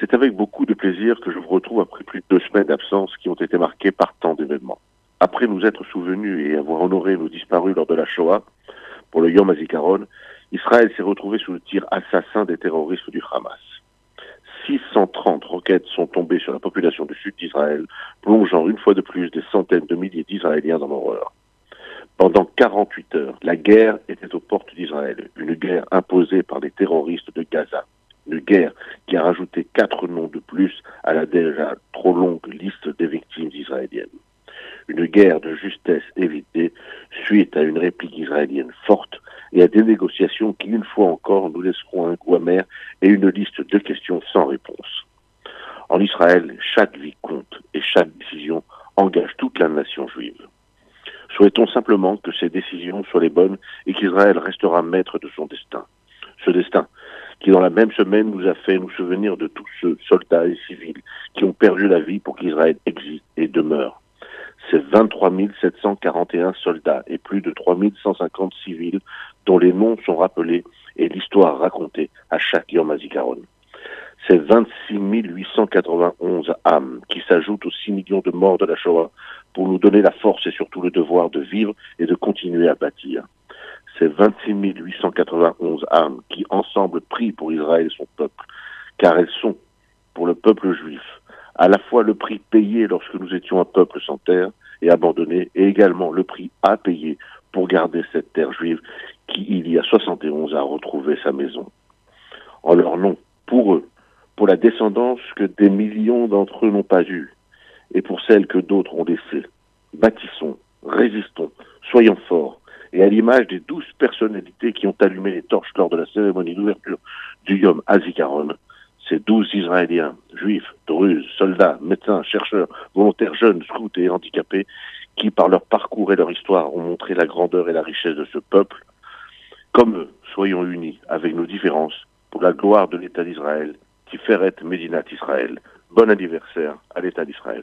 C'est avec beaucoup de plaisir que je vous retrouve après plus de deux semaines d'absence qui ont été marquées par tant d'événements. Après nous être souvenus et avoir honoré nos disparus lors de la Shoah, pour le Yom HaZikaron, Israël s'est retrouvé sous le tir assassin des terroristes du Hamas. 630 roquettes sont tombées sur la population du sud d'Israël, plongeant une fois de plus des centaines de milliers d'Israéliens dans l'horreur. Pendant 48 heures, la guerre était aux portes d'Israël, une guerre imposée par les terroristes de Gaza, guerre qui a rajouté quatre noms de plus à la déjà trop longue liste des victimes israéliennes. Une guerre de justesse évitée suite à une réplique israélienne forte et à des négociations qui, une fois encore, nous laisseront un goût amer et une liste de questions sans réponse. En Israël, chaque vie compte et chaque décision engage toute la nation juive. Souhaitons simplement que ces décisions soient les bonnes et qu'Israël restera maître de son destin. Ce destin dans la même semaine, nous a fait nous souvenir de tous ceux, soldats et civils, qui ont perdu la vie pour qu'Israël existe et demeure. Ces 23 741 soldats et plus de 3 150 civils dont les noms sont rappelés et l'histoire racontée à chaque Yom HaZikaron. Ces 26 891 âmes qui s'ajoutent aux 6 millions de morts de la Shoah pour nous donner la force et surtout le devoir de vivre et de continuer à bâtir. Ces 26 891 âmes qui ensemble prient pour Israël et son peuple, car elles sont, pour le peuple juif, à la fois le prix payé lorsque nous étions un peuple sans terre et abandonné, et également le prix à payer pour garder cette terre juive qui, il y a 71, a retrouvé sa maison. En leur nom, pour eux, pour la descendance que des millions d'entre eux n'ont pas eue, et pour celle que d'autres ont laissée. Bâtissons, résistons, soyons forts, et à l'image des douze personnalités qui ont allumé les torches lors de la cérémonie d'ouverture du Yom Hazikaron, ces douze Israéliens, juifs, druzes, soldats, médecins, chercheurs, volontaires jeunes, scouts et handicapés, qui par leur parcours et leur histoire ont montré la grandeur et la richesse de ce peuple, comme eux, soyons unis avec nos différences pour la gloire de l'État d'Israël, qui Tiferet Médinat Israël. Bon anniversaire à l'État d'Israël.